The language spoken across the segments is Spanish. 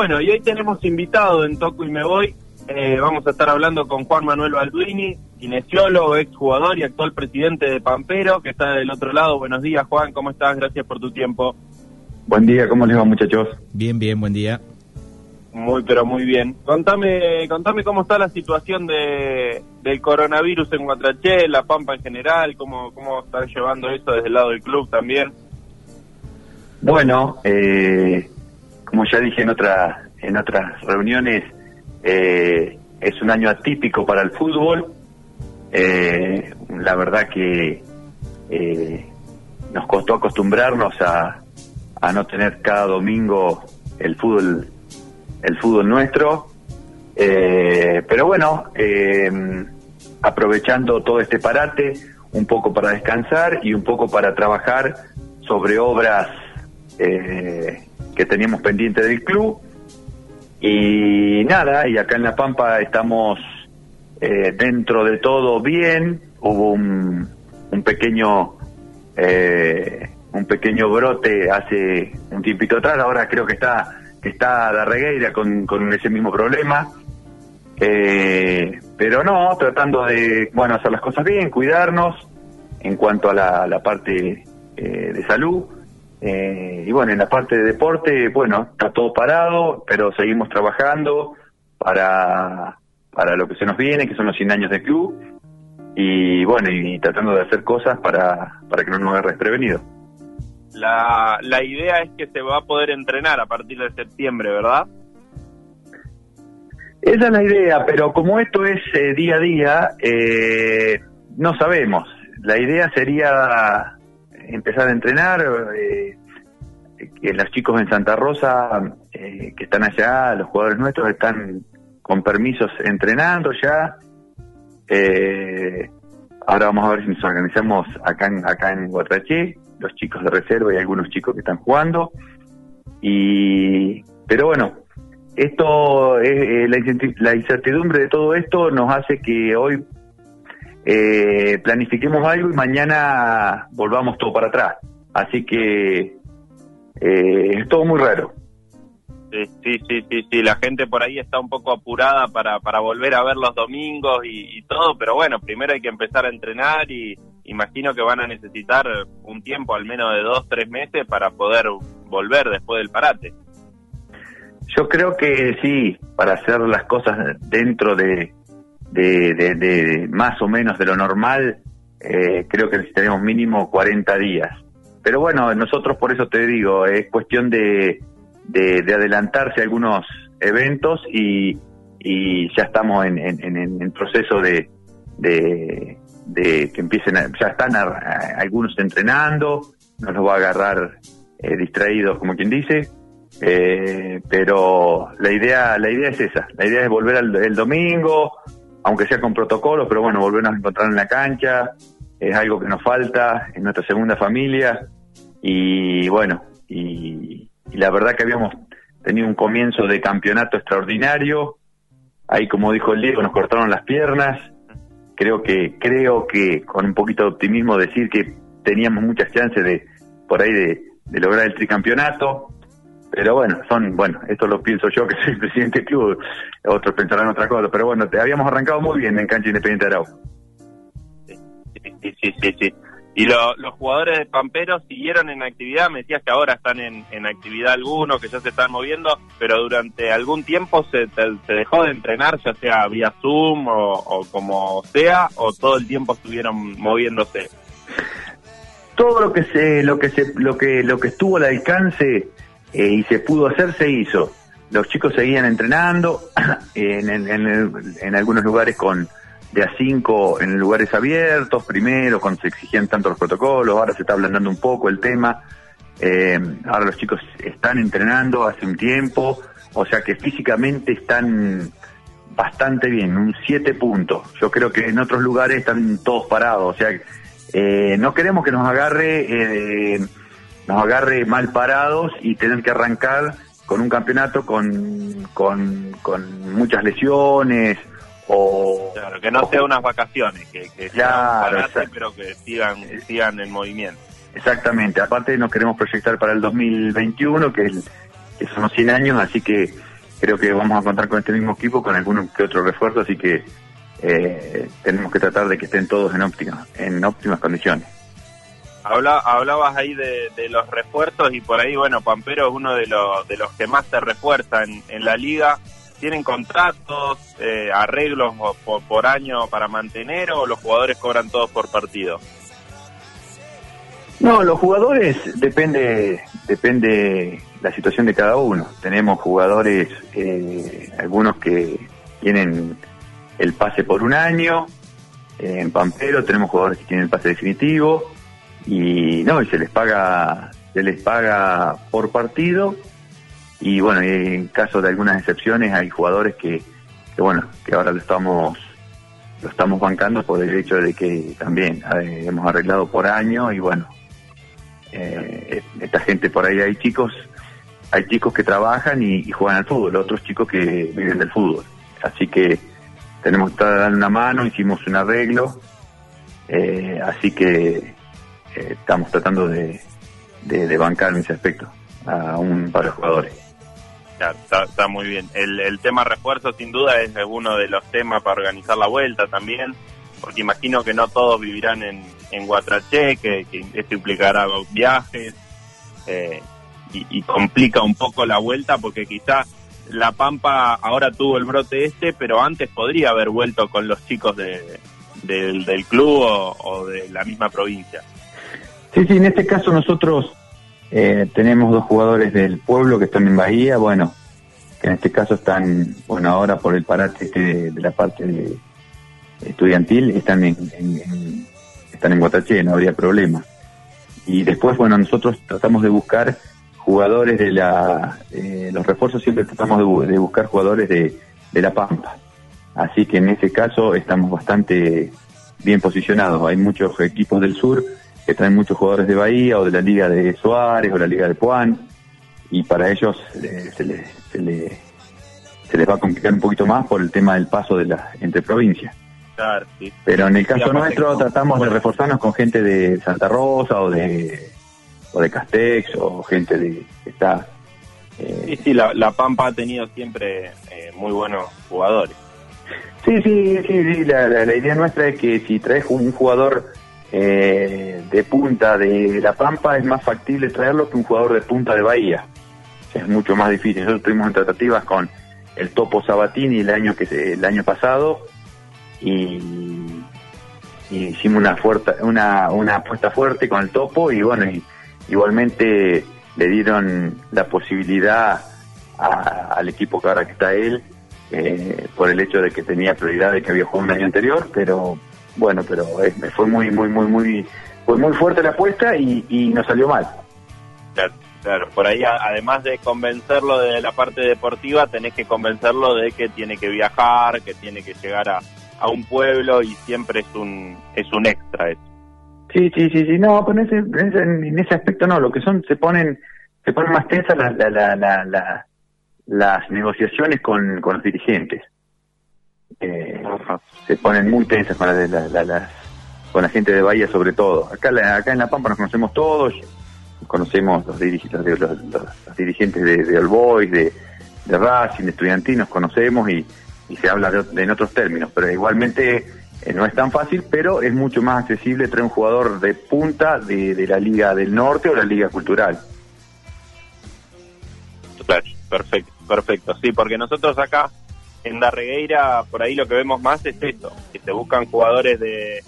Bueno, y hoy tenemos invitado en Toco y Me Voy. Eh, vamos a estar hablando con Juan Manuel Balduini, kinesiólogo, exjugador y actual presidente de Pampero, que está del otro lado. Buenos días, Juan, ¿cómo estás? Gracias por tu tiempo. Buen día, ¿cómo les va, muchachos? Bien, bien, buen día. Muy, pero muy bien. Contame, contame cómo está la situación de, del coronavirus en Guatraché, La Pampa en general, cómo, cómo están llevando eso desde el lado del club también. Bueno, eh, como ya dije en, otra, en otras reuniones, eh, es un año atípico para el fútbol. Eh, la verdad que nos costó acostumbrarnos a, a no tener cada domingo el fútbol el fútbol nuestro. Eh, pero bueno, eh, aprovechando todo este parate, un poco para descansar y un poco para trabajar sobre obras eh, que teníamos pendiente del club. Y nada, y acá en La Pampa estamos dentro de todo bien. Hubo un, un pequeño un pequeño brote hace un tiempito atrás, ahora creo que está está la regueira con, con ese mismo problema. Eh, pero no, tratando de, bueno, hacer las cosas bien, cuidarnos en cuanto a la, la parte eh, de salud. Eh, y bueno, en la parte de deporte, bueno, está todo parado, pero seguimos trabajando para, para lo que se nos viene, que son los 100 años de club. Y bueno, y, tratando de hacer cosas para, para que no nos agarre desprevenido. La, la idea es que se va a poder entrenar a partir de septiembre, ¿verdad? Esa es la idea, pero como esto es eh, día a día, eh, no sabemos. La idea sería empezar a entrenar, eh, los chicos en Santa Rosa que están allá, los jugadores nuestros están con permisos entrenando ya. ahora vamos a ver si nos organizamos acá en, acá en Guatraché los chicos de reserva y algunos chicos que están jugando. Y, pero bueno, esto, eh, la, incertidumbre de todo esto nos hace que hoy eh, planifiquemos algo y mañana volvamos todo para atrás. Así que eh, es todo muy raro. Sí, sí, sí, sí, la gente por ahí está un poco apurada para, para volver a ver los domingos y todo, pero bueno, primero hay que empezar a entrenar y, imagino que van a necesitar un tiempo, al menos de dos, tres meses, para poder volver después del parate. Yo creo que sí, para hacer las cosas dentro de, de, más o menos de lo normal, eh, creo que necesitaremos mínimo 40 días. Pero bueno, nosotros por eso te digo, es cuestión de, de, adelantarse a algunos eventos y, y ya estamos en, en, en proceso de, de, de que empiecen, ya están algunos entrenando, no los va a agarrar eh, distraídos como quien dice, eh, pero la idea, la idea es esa, la idea es volver al, el domingo, aunque sea con protocolos, pero bueno, volvernos a encontrar en la cancha, es algo que nos falta en nuestra segunda familia y bueno, y, y la verdad que habíamos tenido un comienzo de campeonato extraordinario, ahí como dijo el Diego nos cortaron las piernas, creo que creo que con un poquito de optimismo decir que teníamos muchas chances de por ahí de, lograr el tricampeonato pero bueno son bueno esto lo pienso yo que soy presidente del club otros pensarán otra cosa pero bueno te habíamos arrancado muy bien en cancha Independiente de Arauco sí sí sí. Y los jugadores de Pampero siguieron en actividad, me decías que ahora están en, actividad algunos, que ya se están moviendo, pero durante algún tiempo se, se dejó de entrenar, ya sea vía Zoom o, como sea, o todo el tiempo estuvieron moviéndose. Todo lo que se, lo que se, lo que, lo que estuvo al alcance eh, y se pudo hacer se hizo. Los chicos seguían entrenando en, en algunos lugares con de a cinco en lugares abiertos, primero, cuando se exigían tanto los protocolos, ahora se está ablandando un poco el tema. Eh, ahora los chicos están entrenando hace un tiempo, o sea que físicamente están bastante bien, un 7 puntos. Yo creo que en otros lugares están todos parados, o sea, eh, no queremos que nos agarre, eh, nos agarre mal parados y tener que arrancar con un campeonato con, con, con muchas lesiones, o claro, que no sea unas vacaciones, que, que claro, pero que sigan, sigan en movimiento. Exactamente, aparte nos queremos proyectar para el 2021, que, es, que son los 100 años, así que creo que vamos a contar con este mismo equipo, con algún que otro refuerzo, así que eh, tenemos que tratar de que estén todos en óptimas, en óptimas condiciones. Habla, hablabas ahí de, los refuerzos y por ahí, bueno, Pampero es uno de los, de los que más se refuerza en, la liga. ¿Tienen contratos, eh, arreglos por, por, año para mantener o los jugadores cobran todos por partido? No, los jugadores depende depende la situación de cada uno. Tenemos jugadores, eh, algunos que tienen el pase por un año, en Pampero tenemos jugadores que tienen el pase definitivo y no, y se les paga se les paga por partido y bueno, en caso de algunas excepciones hay jugadores que, que bueno, que ahora lo estamos lo estamos bancando por el hecho de que también eh, hemos arreglado por año y bueno, eh, esta gente por ahí hay chicos, hay chicos que trabajan y, juegan al fútbol, otros chicos que viven del fútbol. Así que tenemos que dando una mano, hicimos un arreglo, eh, así que eh, estamos tratando de, de, bancar en ese aspecto a un par de jugadores. está, muy bien. El, el tema refuerzo sin duda es uno de los temas para organizar la vuelta también porque imagino que no todos vivirán en, en Guatraché, que, esto implicará viajes eh, y, complica un poco la vuelta, porque quizás La Pampa ahora tuvo el brote este, pero antes podría haber vuelto con los chicos de, del, club o, de la misma provincia. Sí, sí, en este caso nosotros eh, tenemos dos jugadores del pueblo que están en Bahía, bueno, que en este caso están, bueno, ahora por el parate este de la parte de estudiantil están en, están en Guataché, no habría problema. Y después, bueno, nosotros tratamos de buscar jugadores de la... Eh, los refuerzos siempre tratamos de, buscar jugadores de, de La Pampa. Así que en ese caso estamos bastante bien posicionados. Hay muchos equipos del sur que traen muchos jugadores de Bahía o de la Liga de Suárez o la Liga de Puan y para ellos eh, se, les, se, se les va a complicar un poquito más por el tema del paso de la entre provincias. Pero en el caso nuestro tratamos de reforzarnos con gente de Santa Rosa o de o de Castex o gente de que está. Eh, sí, sí, la, Pampa ha tenido siempre eh, muy buenos jugadores. Sí, sí, sí, la, idea nuestra es que si traes un jugador eh, de punta de La Pampa es más factible traerlo que un jugador de punta de Bahía. es mucho más difícil. Nosotros estuvimos en tratativas con el Topo Sabatini el año que el año pasado y, hicimos una, fuerte, una, una apuesta fuerte con el topo y bueno, igualmente le dieron la posibilidad al equipo que ahora está él eh, por el hecho de que tenía prioridad de que había jugado un año anterior, pero bueno, pero fue muy, muy, muy, muy, fue muy fuerte la apuesta y, y nos salió mal. Claro, claro, por ahí además de convencerlo de la parte deportiva, tenés que convencerlo de que tiene que viajar, que tiene que llegar a, a un pueblo y siempre es un es un extra eso. Sí, sí, sí, sí, no, pero en ese, en ese, aspecto no, lo que son, se ponen, se ponen más tensas la, la, la, las negociaciones con, con los dirigentes. Eh, se ponen muy tensas con la, con la gente de Bahía sobre todo. Acá, acá en La Pampa nos conocemos todos, conocemos los, dirigentes, los, los, dirigentes de, de All Boys, de, de Racing, de Estudiantinos, conocemos y y se habla de, en otros términos, pero igualmente eh, no es tan fácil, pero es mucho más accesible traer un jugador de punta de, la Liga del Norte o la Liga Cultural. Perfecto, perfecto. Sí, porque nosotros acá en Darregueira, por ahí lo que vemos más es esto, que se buscan jugadores de,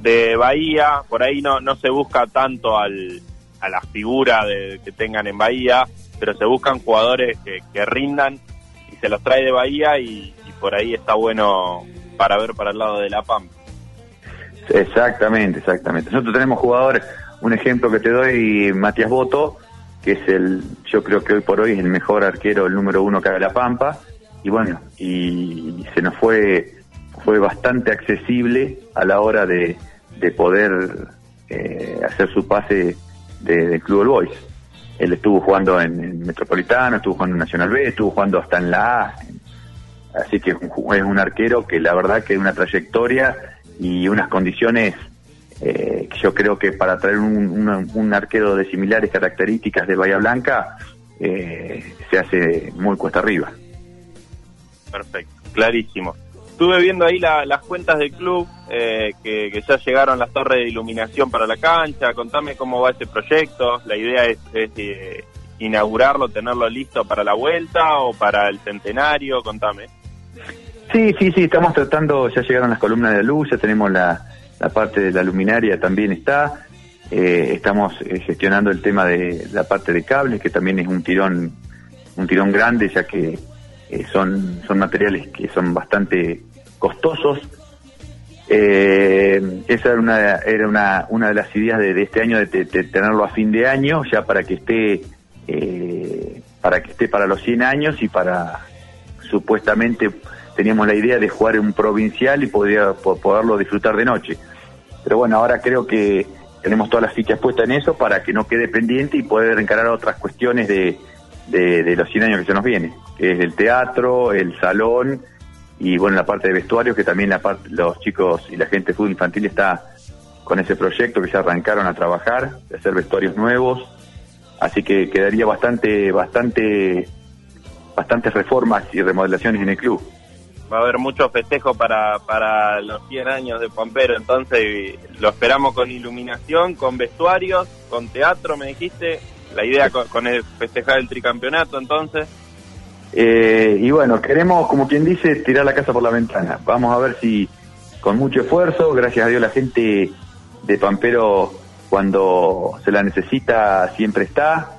de Bahía, por ahí no, no se busca tanto al, a la figura de, que tengan en Bahía, pero se buscan jugadores que, que rindan se los trae de Bahía y, por ahí está bueno para ver para el lado de La Pampa. Exactamente, exactamente. Nosotros tenemos jugadores, un ejemplo que te doy, Matías Boto, que es el, yo creo que hoy por hoy es el mejor arquero, el número uno que de La Pampa, y bueno, y se nos fue, fue bastante accesible a la hora de, de poder eh, hacer su pase del Club All Boys. Él estuvo jugando en, Metropolitano, estuvo jugando en Nacional B, estuvo jugando hasta en la A. Así que es un, arquero que la verdad que una trayectoria y unas condiciones eh, yo creo que para traer un, arquero de similares características de Bahía Blanca eh, se hace muy cuesta arriba. Perfecto, clarísimo. Estuve viendo ahí las cuentas del club, eh, que, ya llegaron las torres de iluminación para la cancha. Contame cómo va ese proyecto. La idea es, eh, inaugurarlo, tenerlo listo para la vuelta o para el centenario. Contame. Sí, sí, sí, estamos tratando, ya llegaron las columnas de luz, ya tenemos la, la parte de la luminaria también está. Eh, estamos gestionando el tema de la parte de cables, que también es un tirón, un tirón grande, ya que son, son materiales que son bastante costosos. Eh, esa era una, era una, una de las ideas de, este año, de, tenerlo a fin de año, ya para que esté eh, para que esté para los 100 años y para supuestamente teníamos la idea de jugar en un provincial y podría, poderlo disfrutar de noche. Pero bueno, ahora creo que tenemos todas las fichas puestas en eso para que no quede pendiente y poder encarar otras cuestiones de, de, de los 100 años que se nos viene, que es el teatro, el salón y bueno, la parte de vestuario, que también la parte, los chicos y la gente de fútbol infantil está con ese proyecto que ya arrancaron a trabajar, de hacer vestuarios nuevos, así que quedaría bastante, bastante, bastantes reformas y remodelaciones en el club. Va a haber mucho festejo para, para los 100 años de Pampero, entonces lo esperamos con iluminación, con vestuarios, con teatro, me dijiste, la idea con, el festejar el tricampeonato entonces. Eh, y bueno, queremos, como quien dice, tirar la casa por la ventana. Vamos a ver si con mucho esfuerzo, gracias a Dios la gente de Pampero cuando se la necesita siempre está,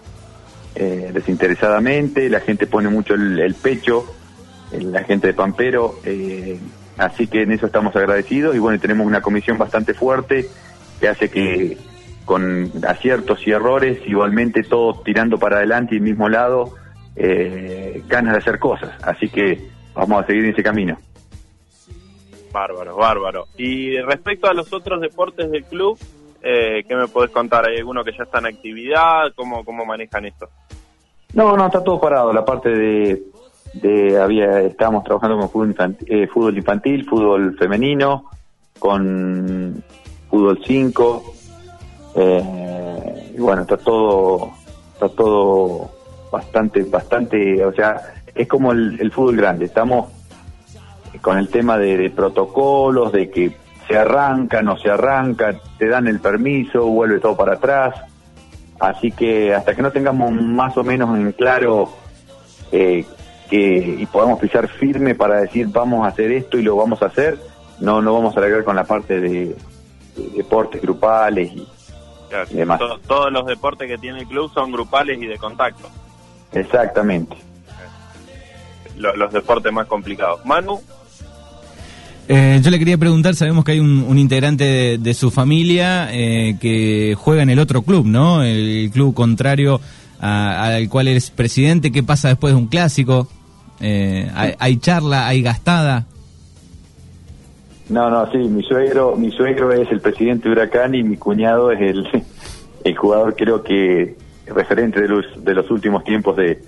eh, desinteresadamente, la gente pone mucho el, pecho, la gente de Pampero, eh, así que en eso estamos agradecidos y bueno, tenemos una comisión bastante fuerte que hace que con aciertos y errores, igualmente todos tirando para adelante y el mismo lado, eh, ganas de hacer cosas. Así que vamos a seguir en ese camino. Bárbaro, bárbaro. Y respecto a los otros deportes del club, eh, ¿qué me podés contar? ¿Hay alguno que ya está en actividad? ¿Cómo, cómo manejan esto? No, no, está todo parado. La parte de, de había estábamos trabajando con fútbol infantil, eh, fútbol, infantil fútbol femenino, con fútbol 5. Eh, y bueno, está todo, está todo bastante, bastante, o sea, es como el, fútbol grande, estamos con el tema de, protocolos, de que se arranca, no se arranca, te dan el permiso, vuelve todo para atrás, así que hasta que no tengamos más o menos en claro eh, que y podamos pisar firme para decir vamos a hacer esto y lo vamos a hacer, no no vamos a alargar con la parte de, deportes grupales y, demás. todos los deportes que tiene el club son grupales y de contacto. Exactamente. Los, deportes más complicados. Manu. Eh, yo le quería preguntar, sabemos que hay un, integrante de, su familia eh, que juega en el otro club, ¿no? El, club contrario al cual eres presidente. ¿Qué pasa después de un clásico? Eh, hay, charla? ¿Hay gastada? No, no, sí, mi suegro, mi suegro es el presidente de Huracán y mi cuñado es el, el jugador creo que referente de los, de los últimos tiempos de,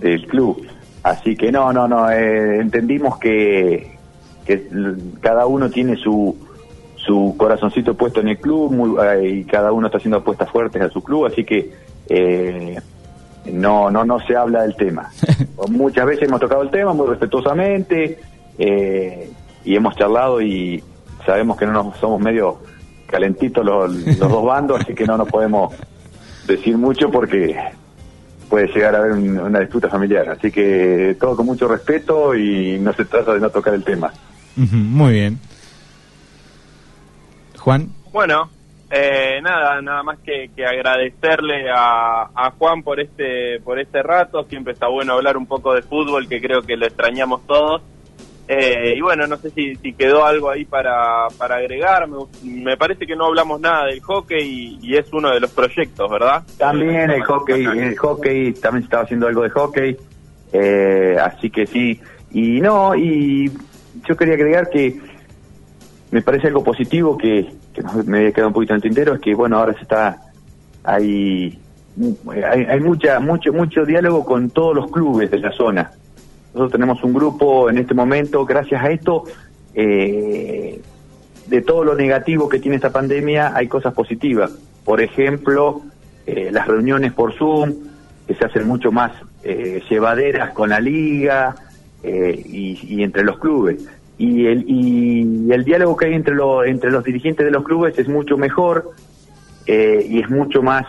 del club. Así que no, no, no, eh, entendimos que, que cada uno tiene su, su corazoncito puesto en el club eh, y cada uno está haciendo apuestas fuertes a su club, así que eh, no, no, no se habla del tema. Muchas veces hemos tocado el tema muy respetuosamente y hemos charlado y sabemos que no nos somos medio calentitos los, los dos bandos, así que no nos podemos decir mucho porque puede llegar a haber una disputa familiar. Así que todo con mucho respeto y no se trata de no tocar el tema. Muy bien. Juan. Bueno, eh, nada, nada más que, agradecerle a, a, Juan por este por este rato. Siempre está bueno hablar un poco de fútbol, que creo que lo extrañamos todos. Eh, y bueno, no sé si, si quedó algo ahí para, para agregar. Me, parece que no hablamos nada del hockey y, es uno de los proyectos, ¿verdad? También el hockey, el hockey, también se estaba haciendo algo de hockey. Eh, así que sí. Y no, y yo quería agregar que me parece algo positivo que, me había quedado un poquito en el tintero, es que bueno, ahora se está, hay, hay, hay mucha, mucho, mucho diálogo con todos los clubes de la zona nosotros tenemos un grupo en este momento, gracias a esto, eh, de todo lo negativo que tiene esta pandemia, hay cosas positivas. Por ejemplo, eh, las reuniones por Zoom, que se hacen mucho más eh, llevaderas con la liga y, entre los clubes. Y el, diálogo que hay entre, lo, entre los dirigentes de los clubes es mucho mejor y es mucho más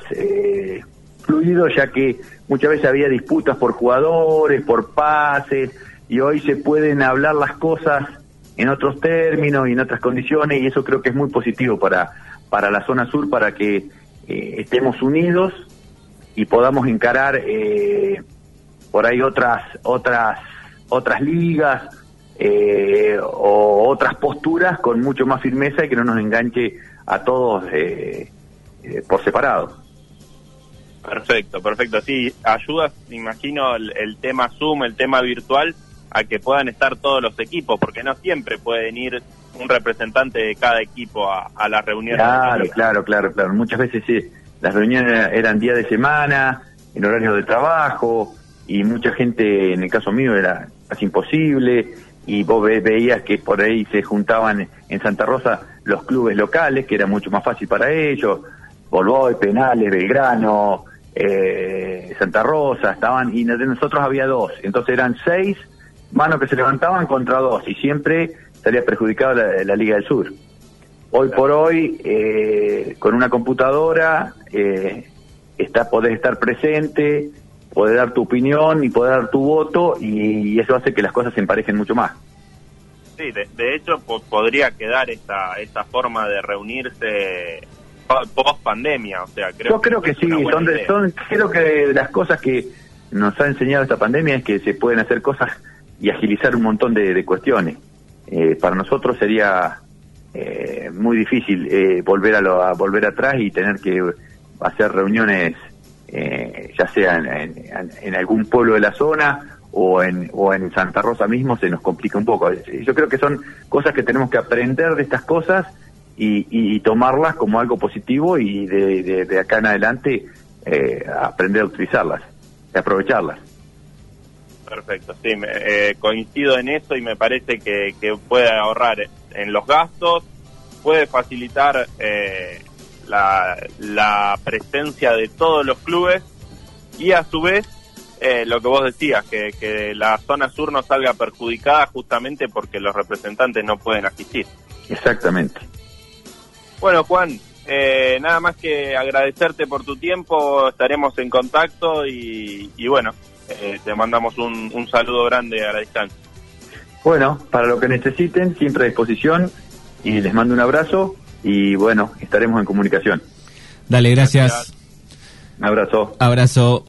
fluido, ya que muchas veces había disputas por jugadores, por pases, y hoy se pueden hablar las cosas en otros términos y en otras condiciones, y eso creo que es muy positivo para, para la zona sur, para que estemos unidos y podamos encarar eh, por ahí otras otras otras ligas eh, o otras posturas con mucho más firmeza y que no nos enganche a todos eh, por separado. Perfecto, perfecto. Sí, ayuda, me imagino, el, tema Zoom, el tema virtual, a que puedan estar todos los equipos, porque no siempre pueden ir un representante de cada equipo a, a las reuniones. Claro, claro, claro, claro. Muchas veces sí las reuniones eran día de semana, en horario de trabajo, y mucha gente, en el caso mío, era casi imposible, y vos veías que por ahí se juntaban en Santa Rosa los clubes locales, que era mucho más fácil para ellos, Bolboy, Penales, Belgrano, eh, Santa Rosa, estaban, y de nosotros había dos, entonces eran seis manos que se levantaban contra dos, y siempre salía perjudicado la Liga del Sur. Hoy por hoy, eh, con una computadora, eh, está, podés estar presente, podés dar tu opinión y poder dar tu voto y, eso hace que las cosas se emparejen mucho más. Sí, de, hecho podría quedar esta, esta forma de reunirse post pandemia, o sea, creo Yo creo que, sí, son, son, creo que las cosas que nos ha enseñado esta pandemia es que se pueden hacer cosas y agilizar un montón de, cuestiones. Eh, para nosotros sería eh, muy difícil eh, volver a, lo, a volver atrás y tener que hacer reuniones eh, ya sea en, algún pueblo de la zona o en, o en Santa Rosa mismo se nos complica un poco. Yo creo que son cosas que tenemos que aprender de estas cosas y, tomarlas como algo positivo y de, acá en adelante eh, aprender a utilizarlas, y aprovecharlas. Perfecto, sí, coincido en eso y me parece que, que puede ahorrar en los gastos, puede facilitar eh, la, presencia de todos los clubes y a su vez eh, lo que vos decías, que, que la zona sur no salga perjudicada justamente porque los representantes no pueden asistir. Exactamente. Bueno, Juan, eh, nada más que agradecerte por tu tiempo, estaremos en contacto y, bueno, te mandamos un, un saludo grande a la distancia. Bueno, para lo que necesiten, siempre a disposición y les mando un abrazo y bueno, estaremos en comunicación. Dale, gracias. Un abrazo. Abrazo.